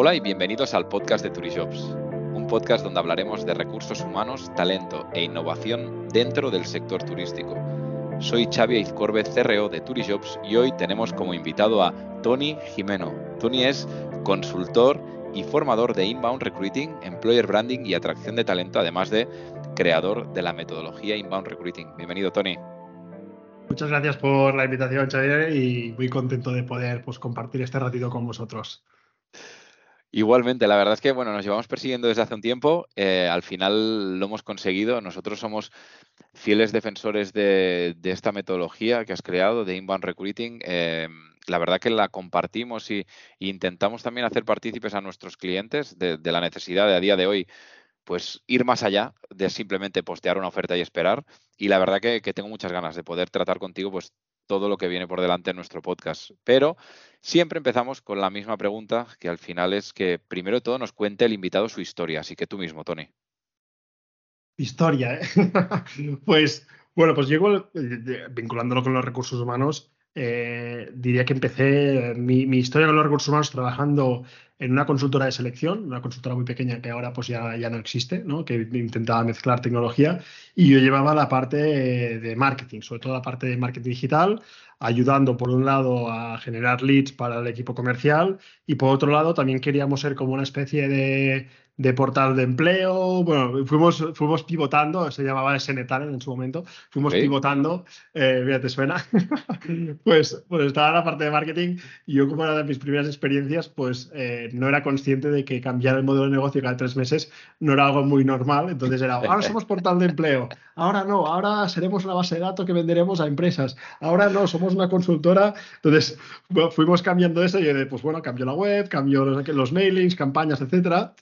Hola y bienvenidos al podcast de Turijobs, un podcast donde hablaremos de recursos humanos, talento e innovación dentro del sector turístico. Soy Xavi Izcorbe, CRO de Turijobs y hoy tenemos como invitado a Tony Jimeno. Tony es consultor y formador de Inbound Recruiting, Employer Branding y atracción de talento, además de creador de la metodología Inbound Recruiting. Bienvenido, Tony. Muchas gracias por la invitación, Xavier, y muy contento de poder pues, compartir este ratito con vosotros. Igualmente, la verdad es que bueno, nos llevamos persiguiendo desde hace un tiempo. Eh, al final lo hemos conseguido. Nosotros somos fieles defensores de, esta metodología que has creado de Inbound Recruiting. Eh, la verdad que la compartimos y, intentamos también hacer partícipes a nuestros clientes de, la necesidad de a día de hoy pues ir más allá de simplemente postear una oferta y esperar. Y la verdad que, que tengo muchas ganas de poder tratar contigo pues todo lo que viene por delante en nuestro podcast. Pero siempre empezamos con la misma pregunta, que al final es que primero de todo nos cuente el invitado su historia. Así que tú mismo, Tony. Historia, ¿eh? pues bueno, pues llego eh, vinculándolo con los recursos humanos. Eh, diría que empecé mi, historia con los recursos humanos trabajando en una consultora de selección, una consultora muy pequeña que ahora pues ya, ya no existe, ¿no? que intentaba mezclar tecnología y yo llevaba la parte de marketing, sobre todo la parte de marketing digital, ayudando por un lado a generar leads para el equipo comercial y por otro lado también queríamos ser como una especie de, de portal de empleo. Bueno, fuimos, fuimos pivotando, se llamaba SNTAL en su momento, fuimos pivotando, eh, mira, te suena. pues, pues estaba en la parte de marketing y yo como era de mis primeras experiencias, pues eh, no era consciente de que cambiar el modelo de negocio cada tres meses no era algo muy normal. Entonces era, ahora somos portal de empleo, ahora no, ahora seremos una base de datos que venderemos a empresas, ahora no, somos una consultora. Entonces fuimos cambiando eso y yo, pues bueno, cambió la web, cambió los, los mailings, campañas, etcétera.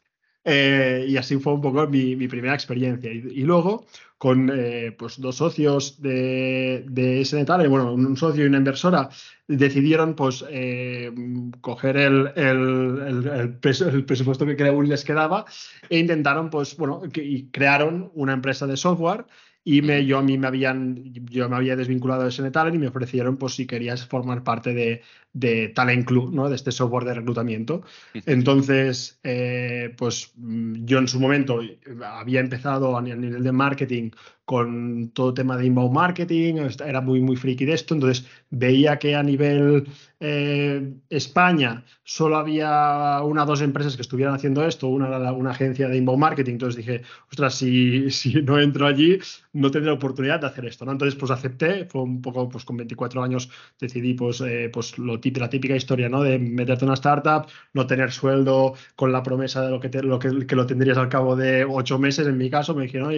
Eh, y así fue un poco mi, primera experiencia. Y, luego, con eh, pues dos socios de, de SNTAL, bueno, un socio y una inversora, decidieron pues eh, coger el, el, el, presupuesto que les quedaba e intentaron, pues, bueno, y crearon una empresa de software y me, yo a mí me habían, yo me había desvinculado de Talent y me ofrecieron pues si querías formar parte de, de Talent Club, ¿no? De este software de reclutamiento. Entonces, eh, pues yo en su momento había empezado a nivel de marketing con todo tema de inbound marketing, era muy, muy friki de esto, entonces veía que a nivel eh, España solo había una o dos empresas que estuvieran haciendo esto, una era una agencia de inbound marketing, entonces dije, ostras, si, si no entro allí, no tendré oportunidad de hacer esto, ¿no? Entonces, pues acepté, fue un poco, pues con 24 años decidí, pues, eh, pues lo la típica historia, ¿no? De meterte en una startup, no tener sueldo con la promesa de lo que, lo que, lo tendrías al cabo de ocho meses, en mi caso, me dijeron,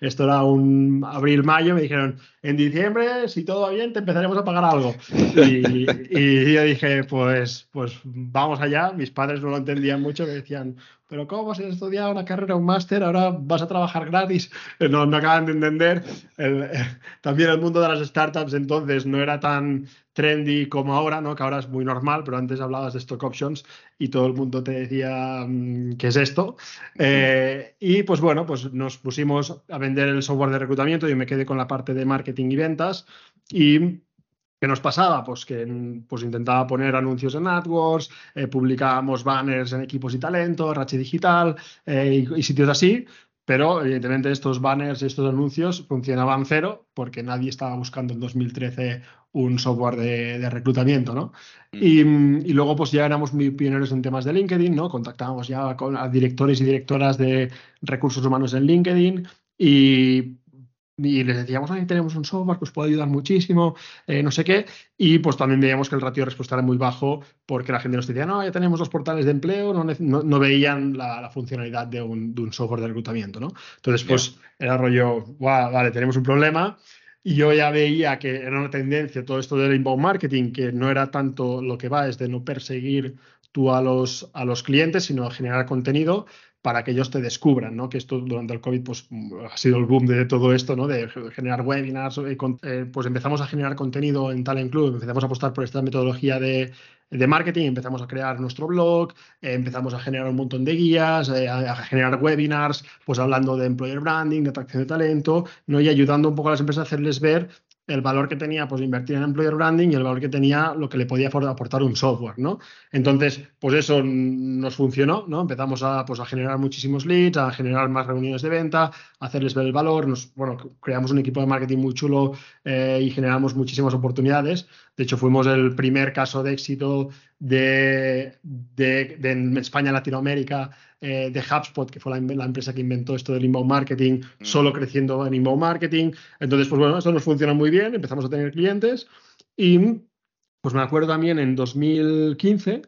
esto era un abril-mayo, me dijeron, en diciembre, si todo va bien, te empezaremos a pagar algo. Y, y, yo dije, pues, pues vamos allá. Mis padres no lo entendían mucho, me decían, pero ¿cómo vas a estudiar una carrera, un máster? Ahora vas a trabajar gratis. No, no acaban de entender. también el mundo de las startups entonces no era tan trendy como ahora, ¿no? que ahora es muy normal, pero antes hablabas de stock options y todo el mundo te decía mm, qué es esto. Eh, y pues bueno, pues nos pusimos a vender el software de reclutamiento, yo me quedé con la parte de marketing y ventas y ¿Qué nos pasaba? Pues que pues intentaba poner anuncios en AdWords, eh, publicábamos banners en equipos y talento, Rache Digital eh, y, sitios así, pero evidentemente estos banners y estos anuncios funcionaban cero porque nadie estaba buscando en 2013 un software de, reclutamiento, ¿no? Mm. Y, luego pues ya éramos muy pioneros en temas de LinkedIn, ¿no? Contactábamos ya con a directores y directoras de recursos humanos en LinkedIn y y les decíamos, ahí tenemos un software que os puede ayudar muchísimo, eh, no sé qué, y pues también veíamos que el ratio de respuesta era muy bajo porque la gente nos decía, no, ya tenemos los portales de empleo, no, no, veían la, funcionalidad de un, de un, software de reclutamiento, ¿no? Entonces, pues era rollo, wow, vale, tenemos un problema, y yo ya veía que era una tendencia todo esto del inbound marketing, que no era tanto lo que va, es de no perseguir tú a los, a los clientes, sino a generar contenido para que ellos te descubran, ¿no? Que esto durante el COVID pues, ha sido el boom de todo esto, ¿no? De generar webinars, eh, eh, pues empezamos a generar contenido en Talent Club, empezamos a apostar por esta metodología de, marketing, empezamos a crear nuestro blog, eh, empezamos a generar un montón de guías, a, generar webinars, pues hablando de employer branding, de atracción de talento, ¿no? Y ayudando un poco a las empresas a hacerles ver el valor que tenía pues invertir en employer branding y el valor que tenía lo que le podía aportar un software, ¿no? Entonces, pues eso nos funcionó, ¿no? Empezamos a, pues, a generar muchísimos leads, a generar más reuniones de venta, a hacerles ver el valor, nos, bueno, creamos un equipo de marketing muy chulo eh, y generamos muchísimas oportunidades. De hecho, fuimos el primer caso de éxito de, de, en España, Latinoamérica, eh, de HubSpot, que fue la, empresa que inventó esto del inbound marketing, mm. solo creciendo en inbound marketing. Entonces, pues bueno, esto nos funciona muy bien, empezamos a tener clientes y pues me acuerdo también en 2015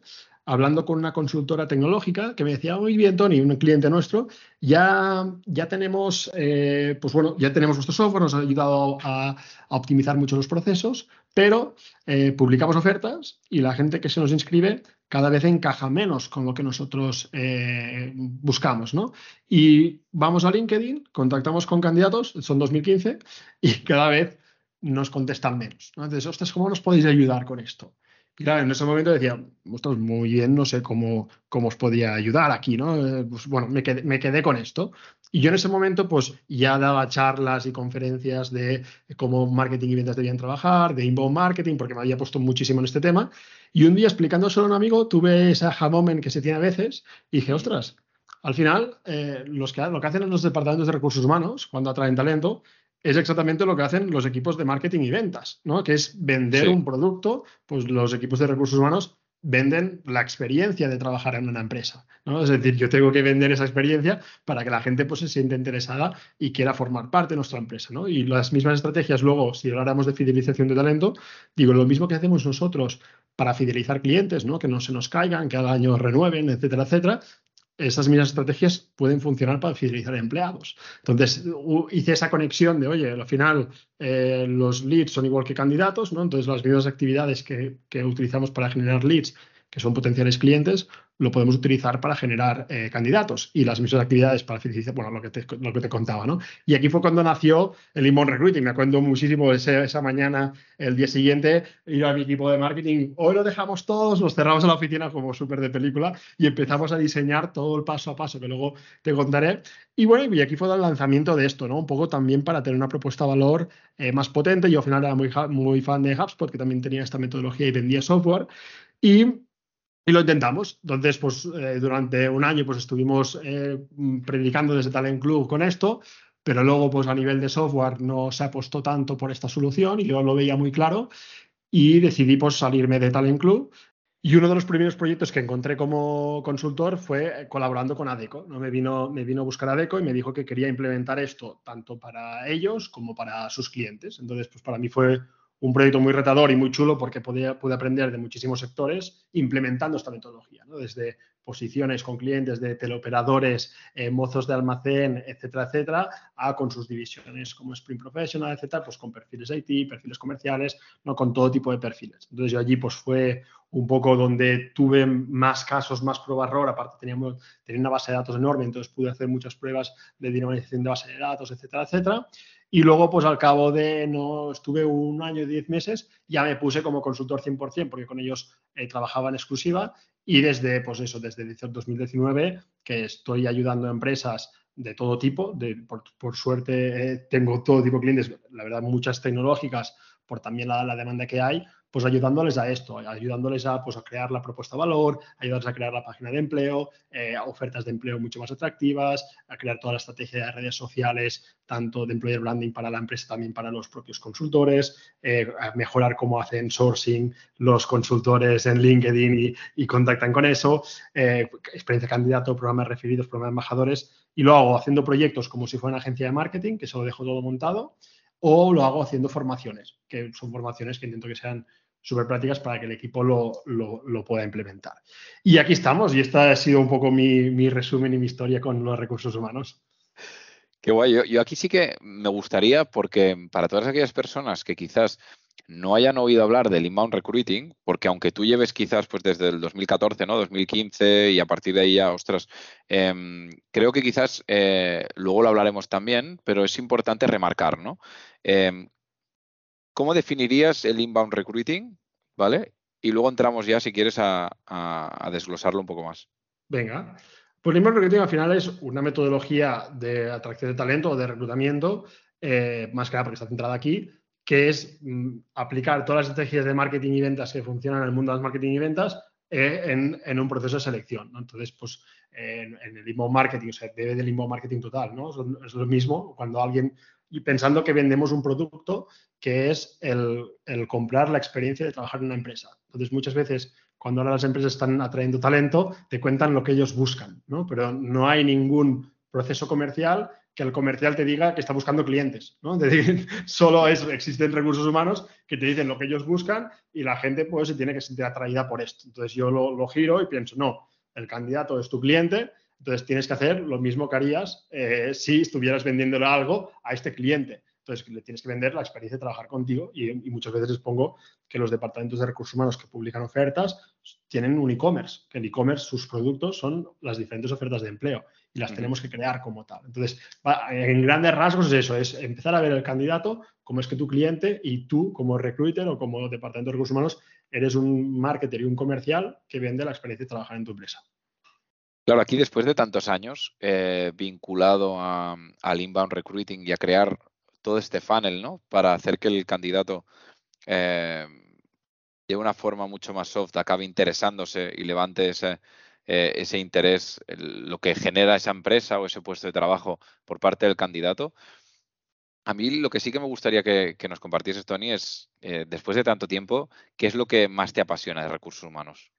hablando con una consultora tecnológica que me decía, muy bien, Tony, un cliente nuestro, ya, ya tenemos, eh, pues bueno, ya tenemos nuestro software, nos ha ayudado a, optimizar mucho los procesos, pero eh, publicamos ofertas y la gente que se nos inscribe cada vez encaja menos con lo que nosotros eh, buscamos, ¿no? Y vamos a LinkedIn, contactamos con candidatos, son 2015, y cada vez nos contestan menos. Entonces, ostras, ¿cómo nos podéis ayudar con esto? Y claro, en ese momento decía, ostras, muy bien, no sé cómo, cómo os podía ayudar aquí, ¿no? Eh, pues bueno, me quedé, me quedé con esto. Y yo en ese momento, pues ya daba charlas y conferencias de cómo marketing y ventas debían trabajar, de inbound marketing, porque me había puesto muchísimo en este tema. Y un día explicándoselo a un amigo, tuve ese aha moment que se tiene a veces y dije, ostras, al final, eh, los que, lo que hacen los departamentos de recursos humanos cuando atraen talento es exactamente lo que hacen los equipos de marketing y ventas, ¿no? Que es vender un producto, pues los equipos de recursos humanos venden la experiencia de trabajar en una empresa, ¿no? Es decir, yo tengo que vender esa experiencia para que la gente pues, se sienta interesada y quiera formar parte de nuestra empresa, ¿no? Y las mismas estrategias luego, si habláramos de fidelización de talento, digo, lo mismo que hacemos nosotros para fidelizar clientes, ¿no? Que no se nos caigan, que cada año renueven, etcétera, etcétera, esas mismas estrategias pueden funcionar para fidelizar empleados. Entonces, hice esa conexión de, oye, al final eh, los leads son igual que candidatos, ¿no? Entonces, las mismas actividades que, que utilizamos para generar leads que son potenciales clientes, lo podemos utilizar para generar eh, candidatos y las mismas actividades para felicidad, bueno, lo que, te, lo que te contaba, ¿no? Y aquí fue cuando nació el Inbound Recruiting. Me acuerdo muchísimo esa mañana, el día siguiente, ir a mi equipo de marketing. Hoy lo dejamos todos, nos cerramos en la oficina como súper de película y empezamos a diseñar todo el paso a paso que luego te contaré. Y bueno, y aquí fue el lanzamiento de esto, ¿no? Un poco también para tener una propuesta de valor eh, más potente. Yo al final era muy, muy fan de HubSpot, que también tenía esta metodología y vendía software. Y y lo intentamos. Entonces, pues eh, durante un año pues estuvimos eh, predicando desde Talent Club con esto, pero luego pues a nivel de software no se apostó tanto por esta solución y yo lo veía muy claro y decidí pues salirme de Talent Club. Y uno de los primeros proyectos que encontré como consultor fue colaborando con Adeco. ¿no? Me, vino, me vino a buscar Adeco y me dijo que quería implementar esto tanto para ellos como para sus clientes. Entonces, pues para mí fue un proyecto muy retador y muy chulo porque podía, pude aprender de muchísimos sectores implementando esta metodología, ¿no? desde posiciones con clientes de teleoperadores, eh, mozos de almacén, etcétera, etcétera, a con sus divisiones como Sprint Professional, etcétera, pues con perfiles IT, perfiles comerciales, no con todo tipo de perfiles. Entonces yo allí pues fue un poco donde tuve más casos, más prueba error, aparte teníamos, tenía una base de datos enorme, entonces pude hacer muchas pruebas de dinamización de base de datos, etcétera, etcétera. Y luego, pues al cabo de, no estuve un año y diez meses, ya me puse como consultor 100%, porque con ellos eh, trabajaba en exclusiva. Y desde, pues eso, desde 2019, que estoy ayudando a empresas de todo tipo, de, por, suerte eh, tengo todo tipo de clientes, la verdad muchas tecnológicas, por también la, la demanda que hay, pues ayudándoles a esto, ayudándoles a, pues, a crear la propuesta de valor, ayudarles a crear la página de empleo, eh, ofertas de empleo mucho más atractivas, a crear toda la estrategia de redes sociales, tanto de employer branding para la empresa, también para los propios consultores, eh, a mejorar cómo hacen sourcing los consultores en LinkedIn y, contactan con eso, eh, experiencia candidato, programas referidos, programas embajadores, y lo hago haciendo proyectos como si fuera una agencia de marketing, que se lo dejo todo montado, o lo hago haciendo formaciones, que son formaciones que intento que sean súper prácticas para que el equipo lo, lo, pueda implementar. Y aquí estamos, y esta ha sido un poco mi, mi resumen y mi historia con los recursos humanos. Qué guay. Yo, aquí sí que me gustaría, porque para todas aquellas personas que quizás no hayan oído hablar del inbound recruiting, porque aunque tú lleves quizás pues desde el 2014, ¿no? 2015 y a partir de ahí ya, ostras, em, creo que quizás eh, luego lo hablaremos también, pero es importante remarcar, ¿no? Em, ¿Cómo definirías el inbound recruiting? ¿Vale? Y luego entramos ya, si quieres, a, desglosarlo un poco más. Venga. Pues el inbound recruiting al final es una metodología de atracción de talento o de reclutamiento, eh, más que nada porque está centrada aquí, que es mm, aplicar todas las estrategias de marketing y ventas que funcionan en el mundo de las marketing y ventas eh, en, un proceso de selección. Entonces, pues en, el inbound marketing, o sea, debe del inbound marketing total, ¿no? Es, lo mismo cuando alguien, y pensando que vendemos un producto que es el, comprar la experiencia de trabajar en una empresa. Entonces, muchas veces cuando ahora las empresas están atrayendo talento, te cuentan lo que ellos buscan, ¿no? Pero no hay ningún proceso comercial que el comercial te diga que está buscando clientes, ¿no? Solo es, existen recursos humanos que te dicen lo que ellos buscan y la gente pues se tiene que sentir atraída por esto. Entonces yo lo, giro y pienso, no, el candidato es tu cliente, entonces tienes que hacer lo mismo que harías eh, si estuvieras vendiéndole algo a este cliente. Entonces le tienes que vender la experiencia de trabajar contigo y, y muchas veces les pongo que los departamentos de recursos humanos que publican ofertas tienen un e-commerce, que el e-commerce, sus productos son las diferentes ofertas de empleo y las tenemos que crear como tal. Entonces, en grandes rasgos es eso, es empezar a ver el candidato como es que tu cliente y tú como recruiter o como departamento de recursos humanos eres un marketer y un comercial que vende la experiencia de trabajar en tu empresa. Claro, aquí después de tantos años eh, vinculado al inbound recruiting y a crear todo este funnel, ¿no? Para hacer que el candidato eh, de una forma mucho más soft acabe interesándose y levante ese, eh, ese interés, lo que genera esa empresa o ese puesto de trabajo por parte del candidato. A mí lo que sí que me gustaría que, nos compartieses, Tony, es, eh, después de tanto tiempo, ¿qué es lo que más te apasiona de recursos humanos?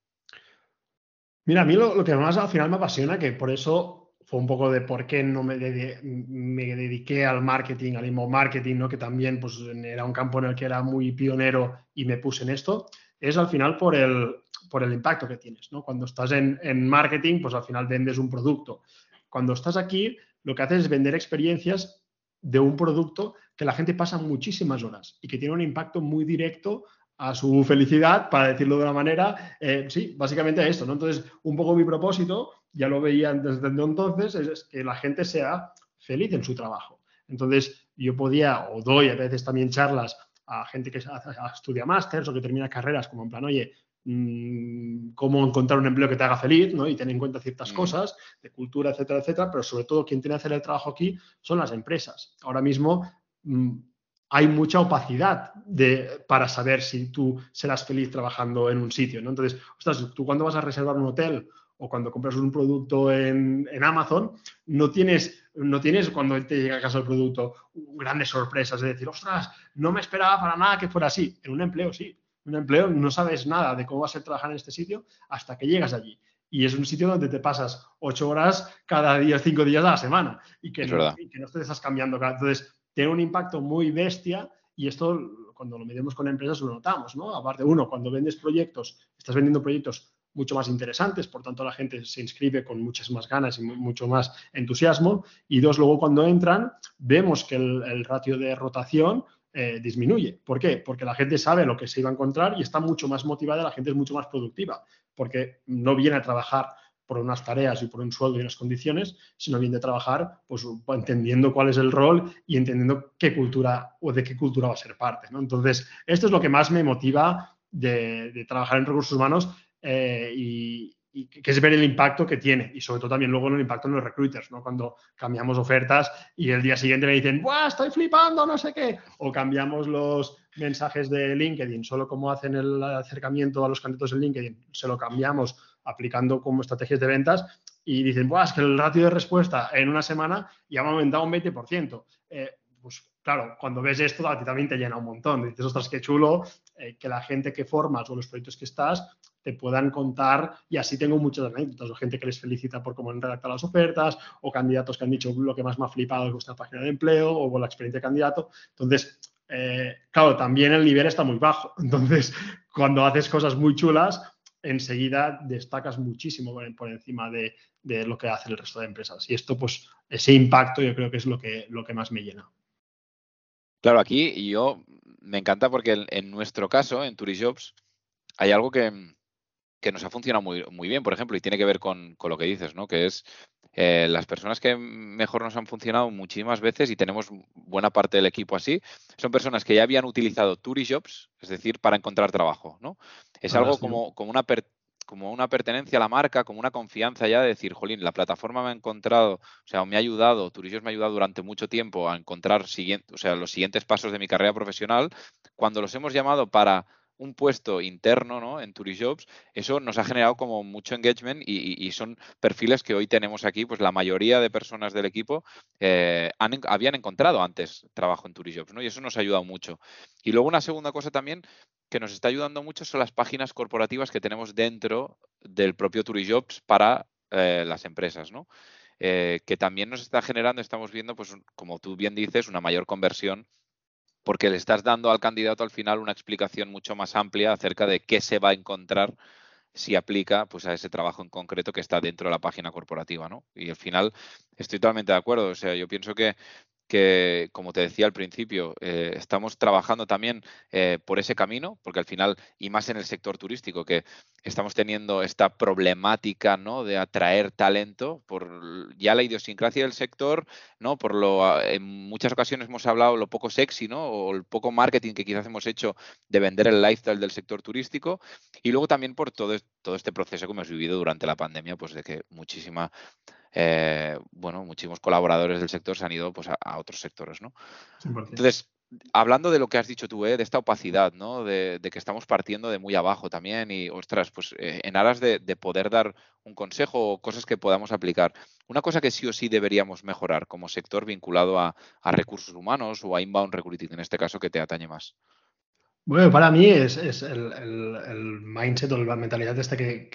Mira, a mí lo, que más al final me apasiona, que por eso fue un poco de por qué no me, me dediqué al marketing, al inbound marketing, ¿no? que también pues, era un campo en el que era muy pionero y me puse en esto, es al final por el, por el impacto que tienes. ¿no? Cuando estás en, marketing, pues al final vendes un producto. Cuando estás aquí, lo que haces es vender experiencias de un producto que la gente pasa muchísimas horas y que tiene un impacto muy directo a su felicidad, para decirlo de una manera, eh, sí, básicamente esto, ¿no? Entonces, un poco mi propósito, ya lo veía desde entonces, es que la gente sea feliz en su trabajo. Entonces, yo podía, o doy a veces también charlas a gente que estudia másters o que termina carreras, como en plan, oye, Mm, cómo encontrar un empleo que te haga feliz, ¿no? Y tener en cuenta ciertas mm. cosas de cultura, etcétera, etcétera, pero sobre todo quien tiene que hacer el trabajo aquí son las empresas. Ahora mismo mm, hay mucha opacidad de, para saber si tú serás feliz trabajando en un sitio, ¿no? Entonces, ostras, tú cuando vas a reservar un hotel o cuando compras un producto en, Amazon, no tienes, no tienes cuando te llega a casa el producto grandes sorpresas de decir, ostras, no me esperaba para nada que fuera así. En un empleo sí un empleo, no sabes nada de cómo va a ser trabajar en este sitio hasta que llegas allí. Y es un sitio donde te pasas ocho horas cada día, cinco días a la semana y que, no, que no te estás cambiando. Entonces, tiene un impacto muy bestia y esto cuando lo medimos con empresas lo notamos, ¿no? Aparte, uno, cuando vendes proyectos, estás vendiendo proyectos mucho más interesantes, por tanto la gente se inscribe con muchas más ganas y mucho más entusiasmo. Y dos, luego cuando entran, vemos que el ratio de rotación eh, disminuye. ¿Por qué? Porque la gente sabe lo que se iba a encontrar y está mucho más motivada, la gente es mucho más productiva, porque no viene a trabajar por unas tareas y por un sueldo y unas condiciones, sino viene a trabajar pues, entendiendo cuál es el rol y entendiendo qué cultura o de qué cultura va a ser parte. Entonces, esto es lo que más me motiva de, trabajar en recursos humanos eh, y, que es ver el impacto que tiene y sobre todo también luego el impacto en los recruiters, ¿no? Cuando cambiamos ofertas y el día siguiente me dicen, ¡buah, estoy flipando, no sé qué! O cambiamos los mensajes de LinkedIn, solo como hacen el acercamiento a los candidatos en LinkedIn, se lo cambiamos aplicando como estrategias de ventas y dicen, ¡buah, es que el ratio de respuesta en una semana ya me ha aumentado un 20%! Eh, pues claro, cuando ves esto a ti también te llena un montón. Dices, ostras, qué chulo eh, que la gente que formas o los proyectos que estás te puedan contar y así tengo muchas anécdotas, o gente que les felicita por cómo han redactado las ofertas, o candidatos que han dicho lo que más me ha flipado es vuestra página de empleo o la experiencia de candidato. Entonces, eh, claro, también el nivel está muy bajo. Entonces, cuando haces cosas muy chulas, enseguida destacas muchísimo por encima de, lo que hace el resto de empresas. Y esto, pues, ese impacto yo creo que es lo que, lo que más me llena. Claro, aquí yo me encanta porque en, nuestro caso, en Turijobs, hay algo que, que nos ha funcionado muy, muy bien, por ejemplo, y tiene que ver con, lo que dices, ¿no? Que es eh, las personas que mejor nos han funcionado muchísimas veces y tenemos buena parte del equipo así, son personas que ya habían utilizado Turijobs, es decir, para encontrar trabajo, ¿no? Es algo como, como una como una pertenencia a la marca, como una confianza ya de decir, jolín, la plataforma me ha encontrado, o sea, me ha ayudado, Turijobs me ha ayudado durante mucho tiempo a encontrar o sea, los siguientes pasos de mi carrera profesional. Cuando los hemos llamado para un puesto interno ¿no? en Turijobs, eso nos ha generado como mucho engagement y, son perfiles que hoy tenemos aquí, pues la mayoría de personas del equipo eh, habían encontrado antes trabajo en Turijobs, ¿no? Y eso nos ha ayudado mucho. Y luego una segunda cosa también que nos está ayudando mucho son las páginas corporativas que tenemos dentro del propio Turijobs para eh, las empresas, ¿no? Eh, que también nos está generando, estamos viendo, pues como tú bien dices, una mayor conversión porque le estás dando al candidato al final una explicación mucho más amplia acerca de qué se va a encontrar si aplica pues a ese trabajo en concreto que está dentro de la página corporativa, ¿no? Y al final estoy totalmente de acuerdo. O sea, yo pienso que que, como te decía al principio, eh, estamos trabajando también eh, por ese camino, porque al final, y más en el sector turístico, que estamos teniendo esta problemática ¿no? de atraer talento por ya la idiosincrasia del sector, ¿no? por lo en muchas ocasiones hemos hablado lo poco sexy, ¿no? o el poco marketing que quizás hemos hecho de vender el lifestyle del sector turístico, y luego también por todo, todo este proceso que hemos vivido durante la pandemia, pues de que muchísima eh, bueno, muchísimos colaboradores del sector se han ido pues, a, otros sectores, ¿no? Entonces, hablando de lo que has dicho tú, ¿eh? de esta opacidad, ¿no? De, que estamos partiendo de muy abajo también y, ostras, pues eh, en aras de, poder dar un consejo o cosas que podamos aplicar. Una cosa que sí o sí deberíamos mejorar como sector vinculado a, recursos humanos o a inbound recruiting, en este caso, que te atañe más. Bueno, para mí es, el, mindset o la mentalidad esta que,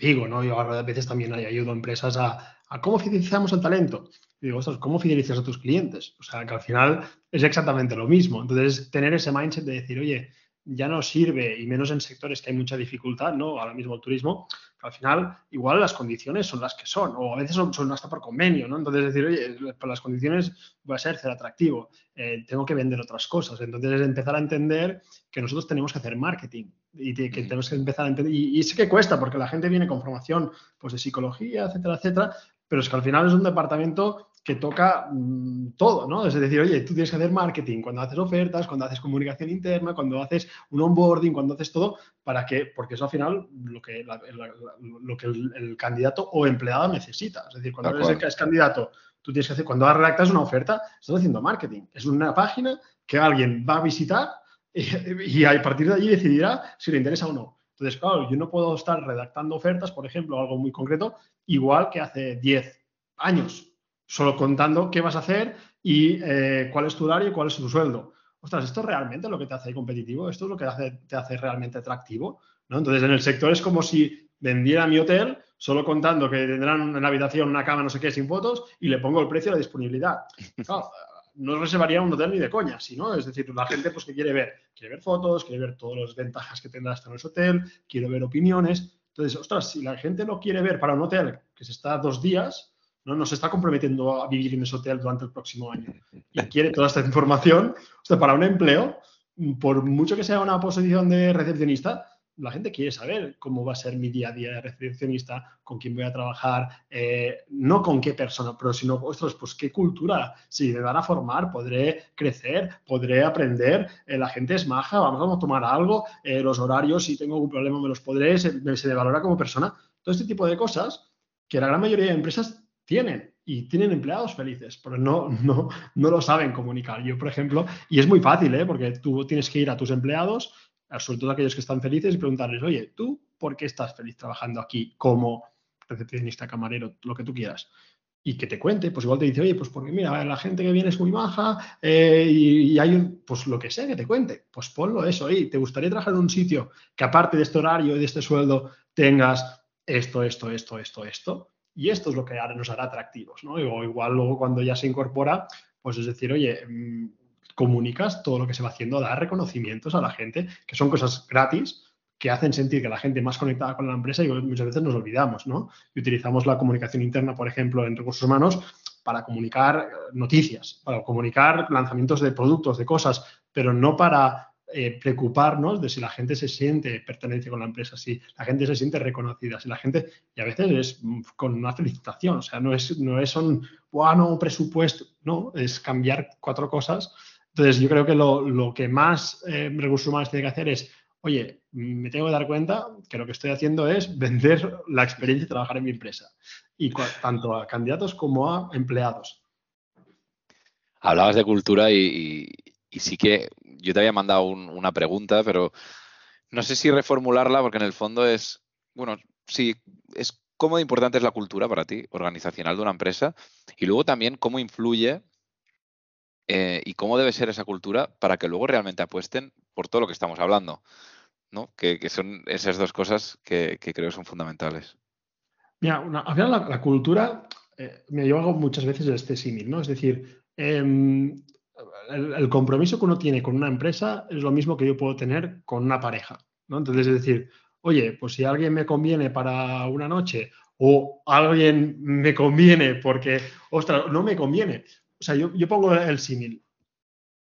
digo, ¿no? Yo a veces también ayudo a empresas a, a cómo fidelizamos el talento. Y digo, ¿cómo fidelizas a tus clientes? O sea, que al final es exactamente lo mismo. Entonces, tener ese mindset de decir, oye, ya no sirve, y menos en sectores que hay mucha dificultad, ¿no? Ahora mismo el turismo, al final igual las condiciones son las que son, o a veces son, hasta por convenio, ¿no? Entonces decir, oye, para las condiciones va a ser ser atractivo, eh, tengo que vender otras cosas. Entonces empezar a entender que nosotros tenemos que hacer marketing y que tenemos que empezar a entender, y, y sé que cuesta porque la gente viene con formación pues, de psicología, etcétera, etcétera, pero es que al final es un departamento que toca mm, todo, ¿no? Es decir, oye, tú tienes que hacer marketing cuando haces ofertas, cuando haces comunicación interna, cuando haces un onboarding, cuando haces todo, ¿para qué? Porque eso al final lo que, lo que el, candidato o empleado necesita. Es decir, cuando eres el candidato, tú tienes que hacer, cuando redactas una oferta, estás haciendo marketing. Es una página que alguien va a visitar y, y a partir de allí decidirá si le interesa o no. Entonces, claro, yo no puedo estar redactando ofertas, por ejemplo, algo muy concreto, igual que hace 10 años solo contando qué vas a hacer y eh, cuál es tu horario y cuál es tu sueldo. Ostras, ¿esto es realmente lo que te hace competitivo? ¿Esto es lo que te hace realmente atractivo? ¿no? Entonces, en el sector es como si vendiera mi hotel solo contando que tendrán en la habitación una cama, no sé qué, sin fotos, y le pongo el precio y la disponibilidad. no reservaría un hotel ni de coña, sino, es decir, la gente pues que quiere ver, quiere ver fotos, quiere ver todas las ventajas que tendrá estar en ese hotel, quiere ver opiniones. Entonces, ostras, si la gente no quiere ver para un hotel que se está dos días, ¿no? Nos está comprometiendo a vivir en ese hotel durante el próximo año y quiere toda esta información. O para un empleo, por mucho que sea una posición de recepcionista, la gente quiere saber cómo va a ser mi día a día de recepcionista, con quién voy a trabajar, eh, no con qué persona, pero sino, ostras, pues qué cultura. Si me van a formar, podré crecer, podré aprender, eh, la gente es maja, vamos a tomar algo, eh, los horarios, si tengo algún problema me los podré, se, se valora como persona. Todo este tipo de cosas que la gran mayoría de empresas tienen y tienen empleados felices, pero no, no, no lo saben comunicar. Yo, por ejemplo, y es muy fácil, ¿eh? porque tú tienes que ir a tus empleados, sobre todo aquellos que están felices, y preguntarles, oye, ¿tú por qué estás feliz trabajando aquí como recepcionista, camarero, lo que tú quieras? Y que te cuente, pues igual te dice, oye, pues porque mira, la gente que viene es muy maja eh, y, hay un, pues lo que sea que te cuente, pues ponlo eso ahí. ¿Te gustaría trabajar en un sitio que aparte de este horario y de este sueldo tengas esto, esto, esto, esto, esto? Y esto es lo que nos hará atractivos, ¿no? O igual luego cuando ya se incorpora, pues es decir, oye, mm, comunicas todo lo que se va haciendo, dar reconocimientos a la gente, que son cosas gratis, que hacen sentir que la gente más conectada con la empresa y muchas veces nos olvidamos, ¿no? Y utilizamos la comunicación interna, por ejemplo, en recursos humanos para comunicar eh, noticias, para comunicar lanzamientos de productos, de cosas, pero no para eh, preocuparnos de si la gente se siente pertenencia con la empresa, si la gente se siente reconocida, si la gente, y a veces es mm, con una felicitación, o sea, no es, no es un, bueno, presupuesto, no, es cambiar cuatro cosas. Entonces, yo creo que lo, que más eh, recursos humanos tiene que hacer es oye, me tengo que dar cuenta que lo que estoy haciendo es vender la experiencia de trabajar en mi empresa, y tanto a candidatos como a empleados. Hablabas de cultura y, sí que yo te había mandado una pregunta, pero no sé si reformularla porque en el fondo es, bueno, sí, es cómo importante es la cultura para ti, organizacional de una empresa, y luego también cómo influye eh, y cómo debe ser esa cultura para que luego realmente apuesten por todo lo que estamos hablando, ¿no? Que, son esas dos cosas que, creo son fundamentales. Mira, al final la, cultura, eh, me llevo muchas veces este símil, ¿no? Es decir, em, el, compromiso que uno tiene con una empresa es lo mismo que yo puedo tener con una pareja, ¿no? Entonces, es decir, oye, pues si alguien me conviene para una noche o alguien me conviene porque, ostras, no me conviene. O sea, yo, yo pongo el símil.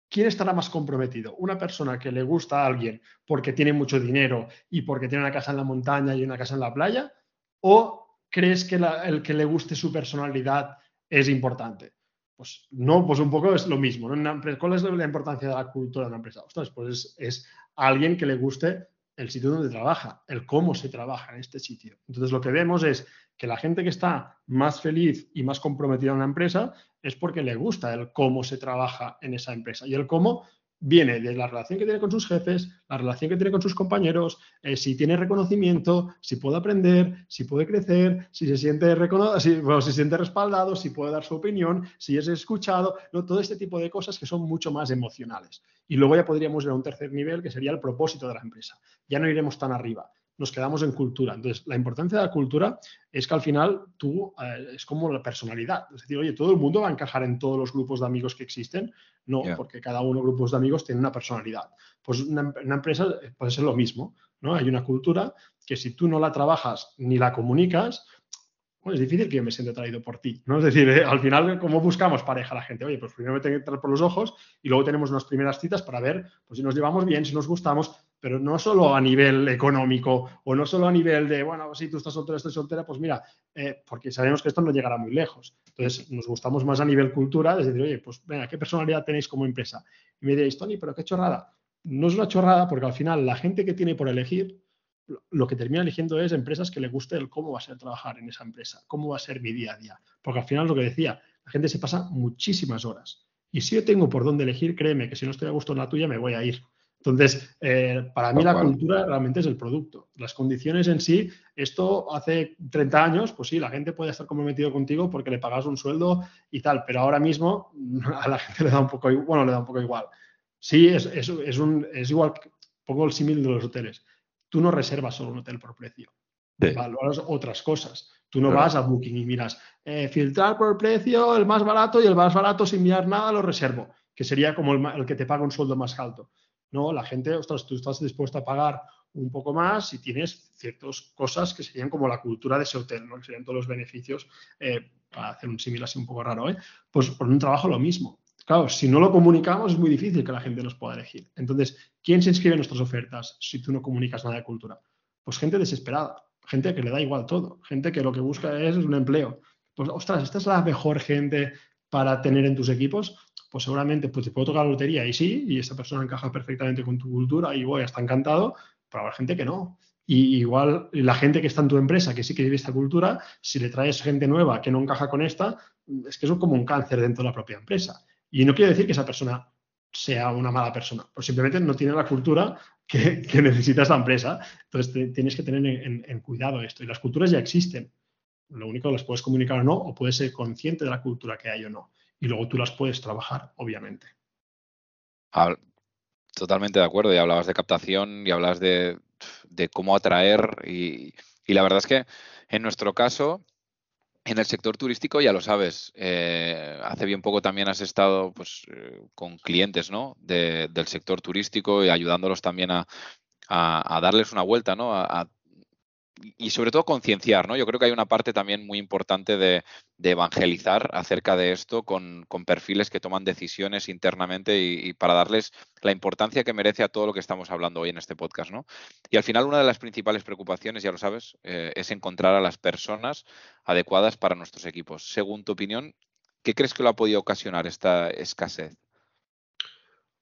¿Quién estará más comprometido? ¿Una persona que le gusta a alguien porque tiene mucho dinero y porque tiene una casa en la montaña y una casa en la playa? ¿O crees que el que le guste su personalidad es importante? Pues no, pues un poco es lo mismo. ¿Cuál es la importancia de la cultura de una empresa? Ostras, pues es, alguien que le guste el sitio donde trabaja, el cómo se trabaja en este sitio. Entonces lo que vemos es que la gente que está más feliz y más comprometida en una empresa es porque le gusta el cómo se trabaja en esa empresa. Y el cómo viene de la relación que tiene con sus jefes, la relación que tiene con sus compañeros, eh, si tiene reconocimiento, si puede aprender, si puede crecer, si se siente, si, se siente respaldado, si puede dar su opinión, si es escuchado, todo este tipo de cosas que son mucho más emocionales. Y luego ya podríamos ir a un tercer nivel que sería el propósito de la empresa. Ya no iremos tan arriba nos quedamos en cultura. Entonces, la importancia de la cultura es que al final tú eh, es como la personalidad. Es decir, oye, todo el mundo va a encajar en todos los grupos de amigos que existen. No, porque cada uno de los grupos de amigos tiene una personalidad. Pues una, empresa puede ser lo mismo. ¿no? Hay una cultura que si tú no la trabajas ni la comunicas, pues es difícil que yo me sienta atraído por ti, ¿no? Es decir, eh, al final, ¿cómo buscamos pareja la gente? Oye, pues primero me tengo que entrar por los ojos y luego tenemos unas primeras citas para ver pues, si nos llevamos bien, si nos gustamos, pero no solo a nivel económico o no solo a nivel de, bueno, si tú estás soltero, estoy soltera, pues mira, eh, porque sabemos que esto no llegará muy lejos. Entonces, nos gustamos más a nivel cultural, es decir, oye, pues venga, ¿qué personalidad tenéis como empresa? Y me diréis, Tony, pero qué chorrada. No es una chorrada porque al final la gente que tiene por elegir, lo que termina eligiendo es empresas que le guste el cómo va a ser trabajar en esa empresa, cómo va a ser mi día a día. Porque al final lo que decía, la gente se pasa muchísimas horas. Y si yo tengo por dónde elegir, créeme que si no estoy a gusto en la tuya, me voy a ir. Entonces, eh, para mí la cultura realmente es el producto. Las condiciones en sí, esto hace 30 años, pues sí, la gente puede estar comprometido contigo porque le pagas un sueldo y tal, pero ahora mismo a la gente le da un poco, bueno, le da un poco igual. Sí, es, es, un, es igual, pongo el símil de los hoteles. Tú no reservas solo un hotel por precio, valoras otras cosas. Tú no vas a Booking y miras, eh, filtrar por precio, el más barato y el más barato sin mirar nada lo reservo, que sería como el que te paga un sueldo más alto. No, la gente, ostras, tú estás dispuesto a pagar un poco más si tienes ciertas cosas que serían como la cultura de ese hotel, ¿no? Que serían todos los beneficios, eh, para hacer un símil así un poco raro, ¿eh? Pues por un trabajo lo mismo. Claro, si no lo comunicamos es muy difícil que la gente nos pueda elegir. Entonces, ¿quién se inscribe en nuestras ofertas si tú no comunicas nada de cultura? Pues gente desesperada, gente que le da igual todo, gente que lo que busca es un empleo. Pues, ostras, esta es la mejor gente para tener en tus equipos pues seguramente pues, te puedo tocar la lotería y sí, y esa persona encaja perfectamente con tu cultura y voy, está encantado, pero habrá gente que no. Y igual la gente que está en tu empresa, que sí que vive esta cultura, si le traes gente nueva que no encaja con esta, es que es como un cáncer dentro de la propia empresa. Y no quiere decir que esa persona sea una mala persona, pues simplemente no tiene la cultura que, necesita esta empresa. Entonces tienes que tener en, en, cuidado esto. Y las culturas ya existen. Lo único que las puedes comunicar o no, o puedes ser consciente de la cultura que hay o no y luego tú las puedes trabajar, obviamente. Totalmente de acuerdo. Y hablabas de captación y hablas de, cómo atraer. Y, la verdad es que en nuestro caso, en el sector turístico, ya lo sabes, eh, hace bien poco también has estado pues, eh, con clientes ¿no? del sector turístico y ayudándolos también a, darles una vuelta, ¿no? a, y sobre todo concienciar, ¿no? Yo creo que hay una parte también muy importante de, evangelizar acerca de esto con, perfiles que toman decisiones internamente y, para darles la importancia que merece a todo lo que estamos hablando hoy en este podcast, ¿no? Y al final una de las principales preocupaciones, ya lo sabes, eh, es encontrar a las personas adecuadas para nuestros equipos. Según tu opinión, ¿qué crees que lo ha podido ocasionar esta escasez?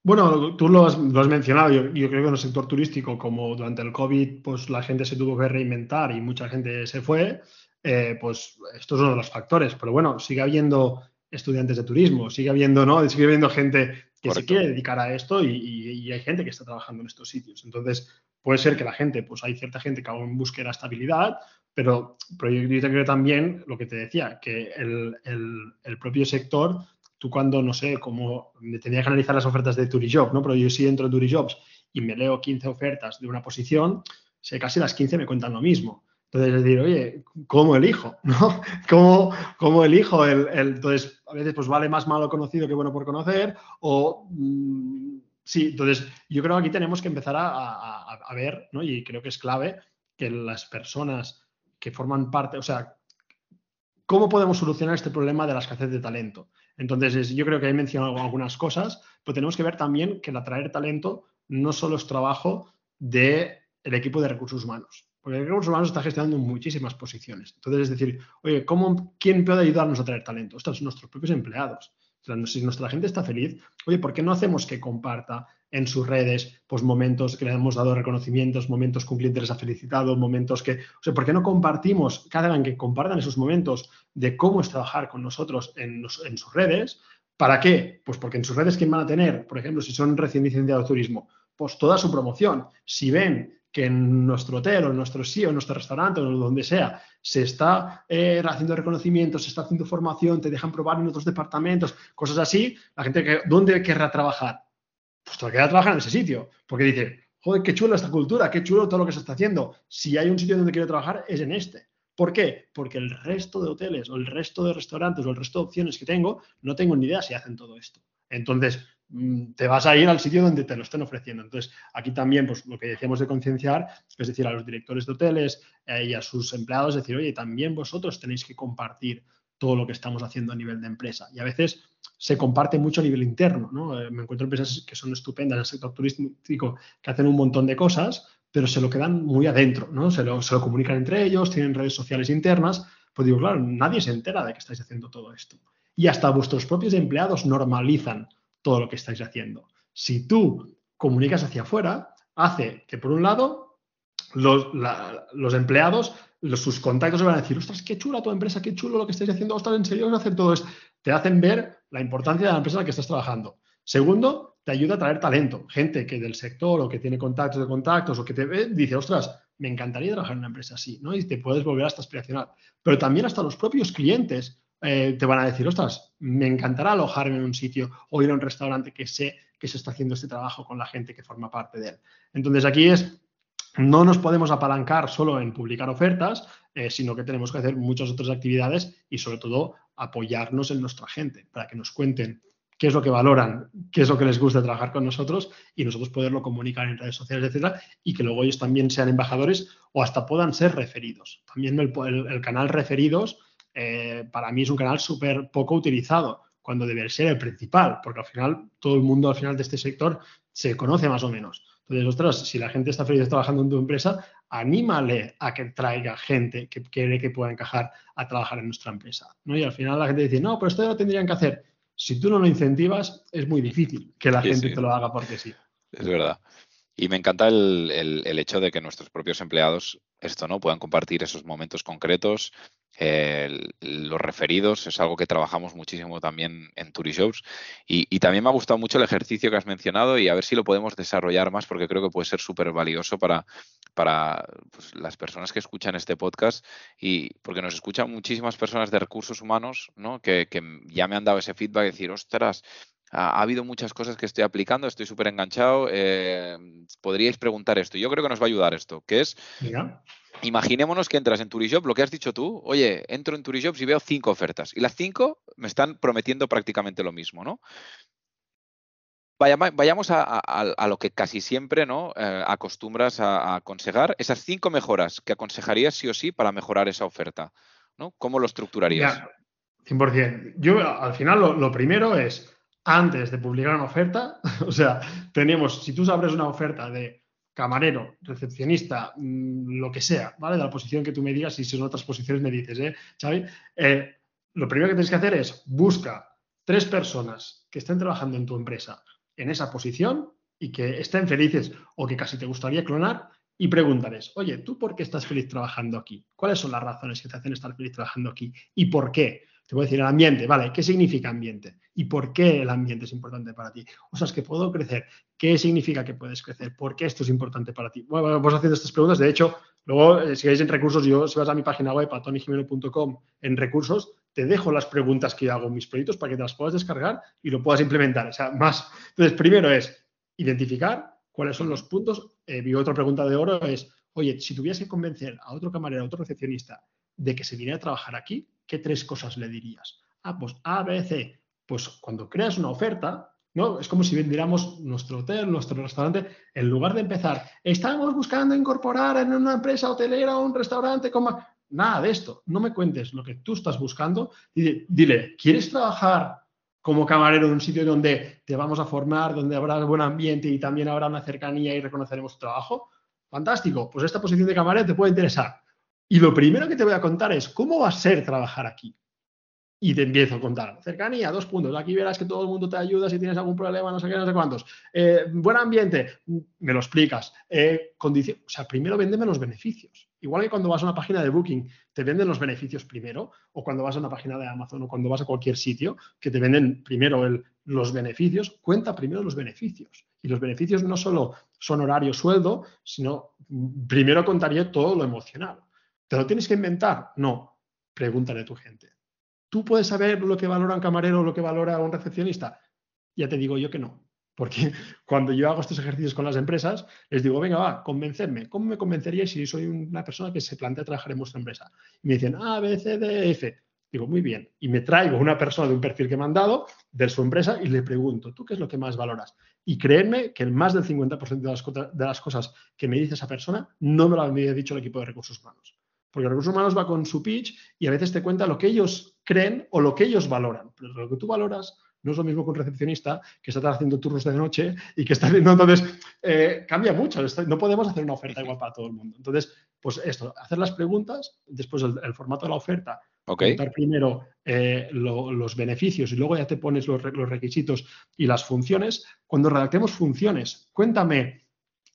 Bueno, tú lo has, mencionado, yo, creo que en el sector turístico, como durante el COVID, pues la gente se tuvo que reinventar y mucha gente se fue, eh, pues esto es uno de los factores. Pero bueno, sigue habiendo estudiantes de turismo, sigue habiendo, ¿no? Sigue habiendo gente que se quiere dedicar a esto y, hay gente que está trabajando en estos sitios. Entonces, puede ser que la gente, pues hay cierta gente que aún busque la estabilidad, pero, pero yo, creo también lo que te decía, que el, el propio sector tú cuando, no sé, como me tenía que analizar las ofertas de Turijob, ¿no? Pero yo sí entro en Turijobs y me leo 15 ofertas de una posición, sé casi las 15 me cuentan lo mismo. Entonces, es decir, oye, ¿cómo elijo? ¿No? ¿Cómo, cómo elijo? El, entonces, a veces pues vale más malo conocido que bueno por conocer o... Mm, sí, entonces yo creo que aquí tenemos que empezar a, a, ver, ¿no? Y creo que es clave que las personas que forman parte, o sea, ¿cómo podemos solucionar este problema de la escasez de talento? Entonces, yo creo que he mencionado algunas cosas, pero tenemos que ver también que el atraer talento no solo es trabajo del equipo de recursos humanos, porque el recursos humanos está gestionando muchísimas posiciones. Entonces, es decir, oye, ¿cómo, ¿quién puede ayudarnos a atraer talento? Estos son nuestros propios empleados. si nuestra gente está feliz, oye, ¿por qué no hacemos que comparta en sus redes, pues momentos que le hemos dado reconocimientos, momentos que un cliente les ha felicitado, momentos que, o sea, ¿por qué no compartimos, cada vez que compartan esos momentos de cómo es trabajar con nosotros en, en sus redes? ¿Para qué? Pues porque en sus redes, ¿quién van a tener? Por ejemplo, si son recién licenciados de turismo, pues toda su promoción. Si ven que en nuestro hotel o en nuestro sitio, en nuestro restaurante o donde sea, se está eh, haciendo reconocimientos, se está haciendo formación, te dejan probar en otros departamentos, cosas así, la gente que, ¿dónde querrá trabajar? Pues te queda trabajar en ese sitio, porque dice, joder, qué chulo esta cultura, qué chulo todo lo que se está haciendo. Si hay un sitio donde quiero trabajar, es en este. ¿Por qué? Porque el resto de hoteles o el resto de restaurantes o el resto de opciones que tengo, no tengo ni idea si hacen todo esto. Entonces, mm, te vas a ir al sitio donde te lo estén ofreciendo. Entonces, aquí también, pues lo que decíamos de concienciar, es decir, a los directores de hoteles eh, y a sus empleados, decir, oye, también vosotros tenéis que compartir todo lo que estamos haciendo a nivel de empresa. Y a veces se comparte mucho a nivel interno. ¿no? Eh, me encuentro empresas que son estupendas en el sector turístico, que hacen un montón de cosas, pero se lo quedan muy adentro, ¿no? Se lo, se lo comunican entre ellos, tienen redes sociales internas. Pues digo, claro, nadie se entera de que estáis haciendo todo esto. Y hasta vuestros propios empleados normalizan todo lo que estáis haciendo. Si tú comunicas hacia afuera, hace que, por un lado, los, los empleados sus contactos van a decir, ostras, qué chula tu empresa, qué chulo lo que estáis haciendo, ostras, en serio hacer todo esto. Te hacen ver la importancia de la empresa en la que estás trabajando. Segundo, te ayuda a traer talento, gente que del sector o que tiene contactos de contactos o que te ve, dice, ostras, me encantaría trabajar en una empresa así, ¿no? Y te puedes volver hasta aspiracional. Pero también hasta los propios clientes eh, te van a decir, ostras, me encantará alojarme en un sitio o ir a un restaurante que sé que se está haciendo este trabajo con la gente que forma parte de él. Entonces aquí es no nos podemos apalancar solo en publicar ofertas, eh, sino que tenemos que hacer muchas otras actividades y sobre todo apoyarnos en nuestra gente para que nos cuenten qué es lo que valoran, qué es lo que les gusta trabajar con nosotros y nosotros poderlo comunicar en redes sociales, etcétera, y que luego ellos también sean embajadores o hasta puedan ser referidos. También el, canal referidos eh, para mí es un canal súper poco utilizado cuando debe ser el principal, porque al final todo el mundo al final de este sector se conoce más o menos. Entonces, ostras, si la gente está feliz trabajando en tu empresa, anímale a que traiga gente que quiere que pueda encajar a trabajar en nuestra empresa. ¿no? Y al final la gente dice, no, pero esto ya lo tendrían que hacer. Si tú no lo incentivas, es muy difícil que la gente te lo haga porque sí. Es verdad. Y me encanta el, el, hecho de que nuestros propios empleados esto no puedan compartir esos momentos concretos los referidos es algo que trabajamos muchísimo también en Turishows y, y también me ha gustado mucho el ejercicio que has mencionado y a ver si lo podemos desarrollar más porque creo que puede ser súper valioso para, para pues, las personas que escuchan este podcast y porque nos escuchan muchísimas personas de recursos humanos ¿no? que, que ya me han dado ese feedback de decir, ostras, ha, habido muchas cosas que estoy aplicando, estoy súper enganchado. Eh, podríais preguntar esto. Yo creo que nos va a ayudar esto, que es, imaginémonos que entras en Turijobs, lo que has dicho tú, oye, entro en Turijobs y veo cinco ofertas y las cinco me están prometiendo prácticamente lo mismo, ¿no? Vayamos a, lo que casi siempre ¿no? Eh, acostumbras a, aconsejar, esas cinco mejoras que aconsejarías sí o sí para mejorar esa oferta. ¿no? ¿Cómo lo estructurarías? 100%. Yo al final lo primero es antes de publicar una oferta, o sea, tenemos, si tú abres una oferta de camarero, recepcionista, mm, lo que sea, ¿vale? De la posición que tú me digas, y si son otras posiciones me dices, ¿eh, Xavi? Eh, lo primero que tienes que hacer es busca tres personas que estén trabajando en tu empresa en esa posición y que estén felices o que casi te gustaría clonar y pregúntales, oye, ¿tú por qué estás feliz trabajando aquí? ¿Cuáles son las razones que te hacen estar feliz trabajando aquí? ¿Y por qué? Te voy a decir el ambiente, ¿vale? ¿Qué significa ambiente? ¿Y por qué el ambiente es importante para ti? O sea, es que puedo crecer. ¿Qué significa que puedes crecer? ¿Por qué esto es importante para ti? Bueno, vamos haciendo estas preguntas. De hecho, luego, eh, si vais en recursos, yo, si vas a mi página web, a en recursos, te dejo las preguntas que hago en mis proyectos para que te las puedas descargar y lo puedas implementar. O sea, más. Entonces, primero es identificar cuáles son los puntos. Eh, mi otra pregunta de oro es, oye, si tuvieras que convencer a otro camarero, a otro recepcionista de que se viniera a trabajar aquí, ¿qué tres cosas le dirías? Ah, pues A, B, C. Pues cuando creas una oferta, ¿no? Es como si vendiéramos nuestro hotel, nuestro restaurante, en lugar de empezar, estamos buscando incorporar en una empresa hotelera o un restaurante como... Nada de esto. No me cuentes lo que tú estás buscando. Dile, dile ¿quieres trabajar como camarero en un sitio donde te vamos a formar, donde habrá buen ambiente y también habrá una cercanía y reconoceremos tu trabajo, fantástico, pues esta posición de camarero te puede interesar. Y lo primero que te voy a contar es cómo va a ser trabajar aquí. Y te empiezo a contar. Cercanía, dos puntos. Aquí verás que todo el mundo te ayuda si tienes algún problema, no sé qué, no sé cuántos. Eh, buen ambiente, me lo explicas. Eh, o sea, primero véndeme los beneficios. Igual que cuando vas a una página de Booking, te venden los beneficios primero, o cuando vas a una página de Amazon o cuando vas a cualquier sitio, que te venden primero los beneficios, cuenta primero los beneficios. Y los beneficios no solo son horario, sueldo, sino primero contaría todo lo emocional. ¿Te lo tienes que inventar? No. Pregúntale a tu gente. ¿Tú puedes saber lo que valora un camarero o lo que valora un recepcionista? Ya te digo yo que no. Porque cuando yo hago estos ejercicios con las empresas, les digo, venga, va, convencerme. ¿Cómo me convenceríais si soy una persona que se plantea trabajar en vuestra empresa? Y me dicen, A, B, C, D, F. Digo, muy bien. Y me traigo una persona de un perfil que me han dado, de su empresa, y le pregunto, ¿tú qué es lo que más valoras? Y créanme que el más del 50% de las, de las cosas que me dice esa persona no me lo había dicho el equipo de recursos humanos. Porque recursos humanos va con su pitch y a veces te cuenta lo que ellos creen o lo que ellos valoran. Pero lo que tú valoras no es lo mismo que un recepcionista que está haciendo turnos de noche y que está viendo. Entonces, eh, cambia mucho. No podemos hacer una oferta igual para todo el mundo. Entonces, pues esto, hacer las preguntas, después el, formato de la oferta, contar primero eh, los beneficios y luego ya te pones los, los requisitos y las funciones. Cuando redactemos funciones, cuéntame,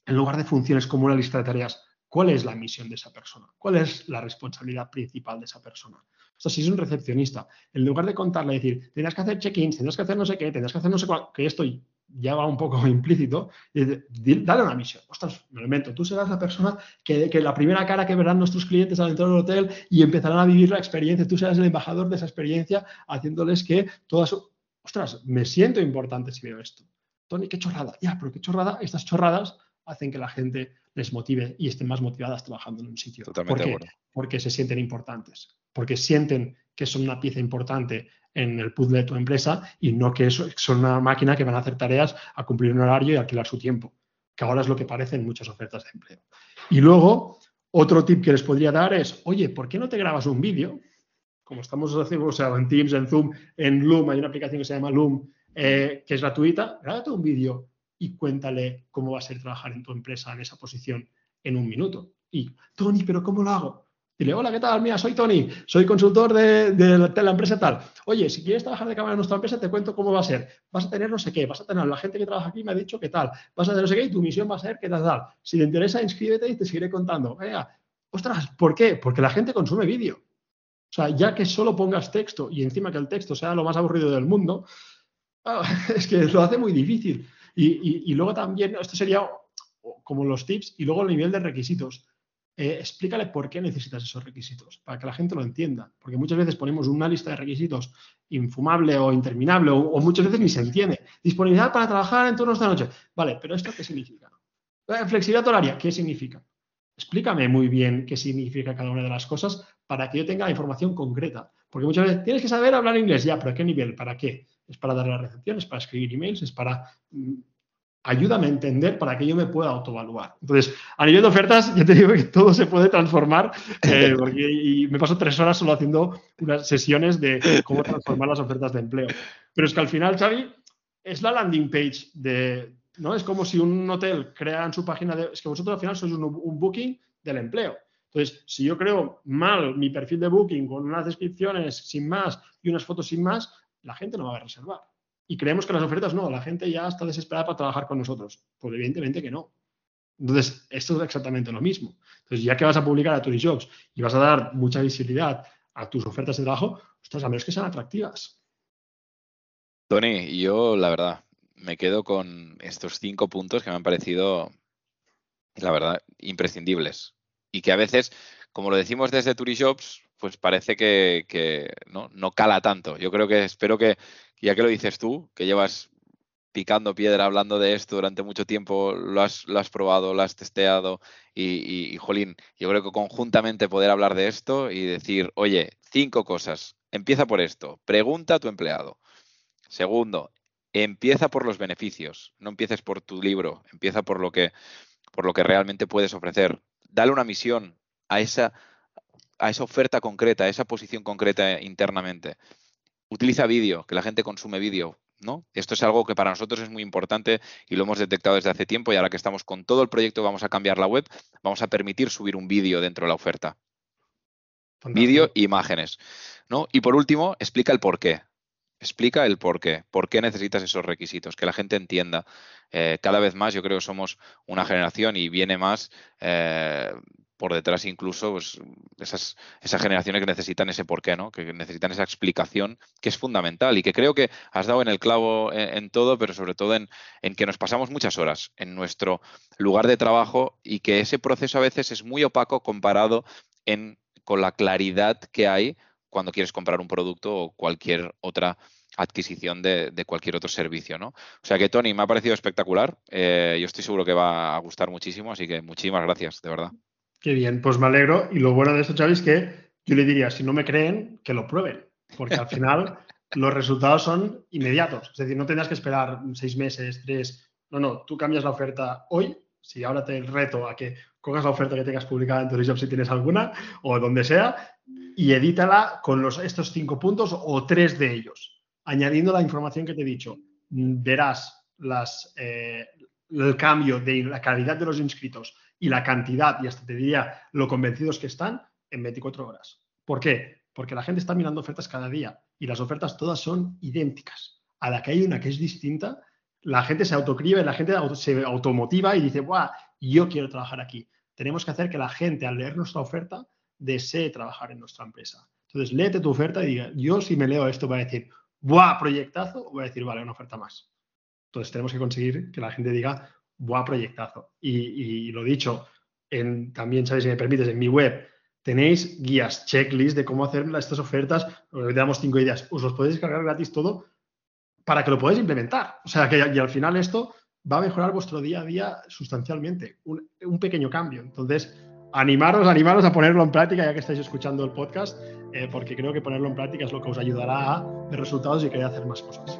en lugar de funciones como una lista de tareas, ¿Cuál es la misión de esa persona? ¿Cuál es la responsabilidad principal de esa persona? O sea, si es un recepcionista, en lugar de contarle, decir, tendrás que hacer check-ins, tendrás que hacer no sé qué, tendrás que hacer no sé cuál, que esto ya va un poco implícito, dale una misión. Ostras, me lo invento. Tú serás la persona que, que, la primera cara que verán nuestros clientes al entrar del hotel y empezarán a vivir la experiencia. Tú serás el embajador de esa experiencia, haciéndoles que todas. Ostras, me siento importante si veo esto. Tony, qué chorrada. Ya, pero qué chorrada. Estas chorradas hacen que la gente les motive y estén más motivadas trabajando en un sitio. Totalmente ¿Por qué? Porque se sienten importantes, porque sienten que son una pieza importante en el puzzle de tu empresa y no que son una máquina que van a hacer tareas a cumplir un horario y alquilar su tiempo, que ahora es lo que parece en muchas ofertas de empleo. Y luego, otro tip que les podría dar es, oye, ¿por qué no te grabas un vídeo? Como estamos haciendo, o sea, en Teams, en Zoom, en Loom, hay una aplicación que se llama Loom, eh, que es gratuita, grábate un vídeo y cuéntale cómo va a ser trabajar en tu empresa en esa posición en un minuto. Y, Tony, ¿pero cómo lo hago? Dile, hola, ¿qué tal? Mira, soy Tony, soy consultor de, la, empresa tal. Oye, si quieres trabajar de cámara en nuestra empresa, te cuento cómo va a ser. Vas a tener no sé qué, vas a tener la gente que trabaja aquí me ha dicho qué tal, vas a tener no sé qué y tu misión va a ser qué tal, tal. Si te interesa, inscríbete y te seguiré contando. ostras, ¿por qué? Porque la gente consume vídeo. O sea, ya que solo pongas texto y encima que el texto sea lo más aburrido del mundo, es que lo hace muy difícil. Y, luego también, esto sería como los tips, y luego el nivel de requisitos. Eh, explícale por qué necesitas esos requisitos, para que la gente lo entienda. Porque muchas veces ponemos una lista de requisitos infumable o interminable, o, muchas veces ni se entiende. Disponibilidad para trabajar en turnos de noche. Vale, pero ¿esto qué significa? Eh, flexibilidad horaria, ¿qué significa? Explícame muy bien qué significa cada una de las cosas para que yo tenga la información concreta. Porque muchas veces tienes que saber hablar inglés, ya, pero ¿a qué nivel? ¿Para qué? Es para dar la recepción, es para escribir emails, es para mm, ayúdame a entender para que yo me pueda autoevaluar. Entonces, a nivel de ofertas, ya te digo que todo se puede transformar eh, y me paso tres horas solo haciendo unas sesiones de cómo transformar las ofertas de empleo. Pero es que al final, Xavi, es la landing page de, ¿no? Es como si un hotel crea en su página de, es que vosotros al final sois un, un booking del empleo. Entonces, si yo creo mal mi perfil de booking con unas descripciones sin más y unas fotos sin más, la gente no va a reservar. y creemos que las ofertas no, la gente ya está desesperada para trabajar con nosotros. Pues evidentemente que no. Entonces, esto es exactamente lo mismo. Entonces, ya que vas a publicar a Turishops y vas a dar mucha visibilidad a tus ofertas de trabajo, ostras, a menos que sean atractivas. Tony, yo la verdad me quedo con estos cinco puntos que me han parecido, la verdad, imprescindibles. Y que a veces, como lo decimos desde Turishops, pues parece que, ¿no? cala tanto. Yo creo que espero que, ya que lo dices tú, que llevas picando piedra hablando de esto durante mucho tiempo, lo has, lo has probado, lo has testeado y, y, jolín, yo creo que conjuntamente poder hablar de esto y decir, oye, cinco cosas, empieza por esto, pregunta a tu empleado. Segundo, empieza por los beneficios, no empieces por tu libro, empieza por lo que, por lo que realmente puedes ofrecer. Dale una misión a esa, a esa oferta concreta, a esa posición concreta internamente. Utiliza vídeo, que la gente consume vídeo. ¿no? Esto es algo que para nosotros es muy importante y lo hemos detectado desde hace tiempo y ahora que estamos con todo el proyecto vamos a cambiar la web, vamos a permitir subir un vídeo dentro de la oferta. Vídeo e imágenes. ¿no? Y por último, explica el por qué. Explica el por qué, por qué necesitas esos requisitos, que la gente entienda. Eh, cada vez más yo creo que somos una generación y viene más eh, por detrás incluso pues, esas, esas generaciones que necesitan ese porqué, ¿no? que necesitan esa explicación que es fundamental y que creo que has dado en el clavo en, todo, pero sobre todo en, en, que nos pasamos muchas horas en nuestro lugar de trabajo y que ese proceso a veces es muy opaco comparado en, con la claridad que hay cuando quieres comprar un producto o cualquier otra adquisición de, cualquier otro servicio, ¿no? O sea que Tony, me ha parecido espectacular. Eh, yo estoy seguro que va a gustar muchísimo, así que muchísimas gracias, de verdad. Qué bien, pues me alegro. Y lo bueno de esto, Xavi, es que yo le diría, si no me creen, que lo prueben, porque al final los resultados son inmediatos. Es decir, no tendrás que esperar seis meses, tres. No, no, tú cambias la oferta hoy. Si ahora te reto a que cojas la oferta que tengas publicada en TurisJob si tienes alguna, o donde sea, y edítala con los, estos cinco puntos o tres de ellos. Añadiendo la información que te he dicho, verás las, eh, el cambio de la calidad de los inscritos y la cantidad, y hasta te diría lo convencidos que están, en 24 horas. ¿Por qué? Porque la gente está mirando ofertas cada día y las ofertas todas son idénticas. A la que hay una que es distinta, la gente se autocribe, la gente se automotiva y dice, ¡buah! Yo quiero trabajar aquí. Tenemos que hacer que la gente, al leer nuestra oferta, desee trabajar en nuestra empresa. Entonces, léete tu oferta y diga, yo si me leo esto voy a decir, ¡buah! Proyectazo, o voy a decir, vale, una oferta más. Entonces, tenemos que conseguir que la gente diga, ¡buah! Proyectazo. Y, lo dicho, en, también, ¿sabes? Si me permites, en mi web tenéis guías, checklist de cómo hacer estas ofertas. Os damos cinco ideas. Os los podéis descargar gratis todo para que lo podáis implementar. O sea, que y al final esto va a mejorar vuestro día a día sustancialmente. Un, un pequeño cambio. Entonces, animaros, animaros a ponerlo en práctica ya que estáis escuchando el podcast, eh, porque creo que ponerlo en práctica es lo que os ayudará a ver resultados y querer hacer más cosas.